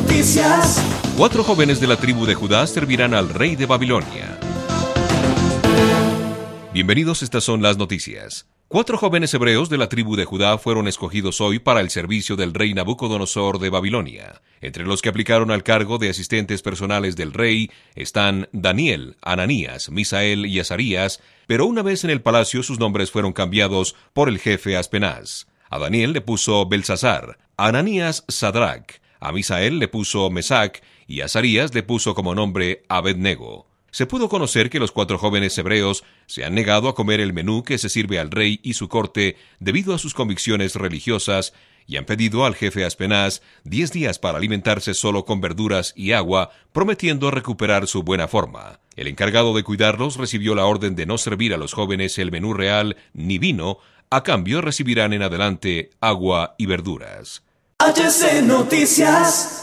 Noticias. Cuatro jóvenes de la tribu de Judá servirán al rey de Babilonia. Bienvenidos, estas son las noticias. Cuatro jóvenes hebreos de la tribu de Judá fueron escogidos hoy para el servicio del rey Nabucodonosor de Babilonia. Entre los que aplicaron al cargo de asistentes personales del rey están Daniel, Ananías, Misael y Azarías, pero una vez en el palacio sus nombres fueron cambiados por el jefe Aspenaz. A Daniel le puso Belsasar, a Ananías Sadrach, a Misael le puso Mesac y a Azarías le puso como nombre Abednego. Se pudo conocer que los cuatro jóvenes hebreos se han negado a comer el menú que se sirve al rey y su corte debido a sus convicciones religiosas y han pedido al jefe Aspenaz diez días para alimentarse solo con verduras y agua, prometiendo recuperar su buena forma. El encargado de cuidarlos recibió la orden de no servir a los jóvenes el menú real ni vino, a cambio recibirán en adelante agua y verduras. HC Noticias.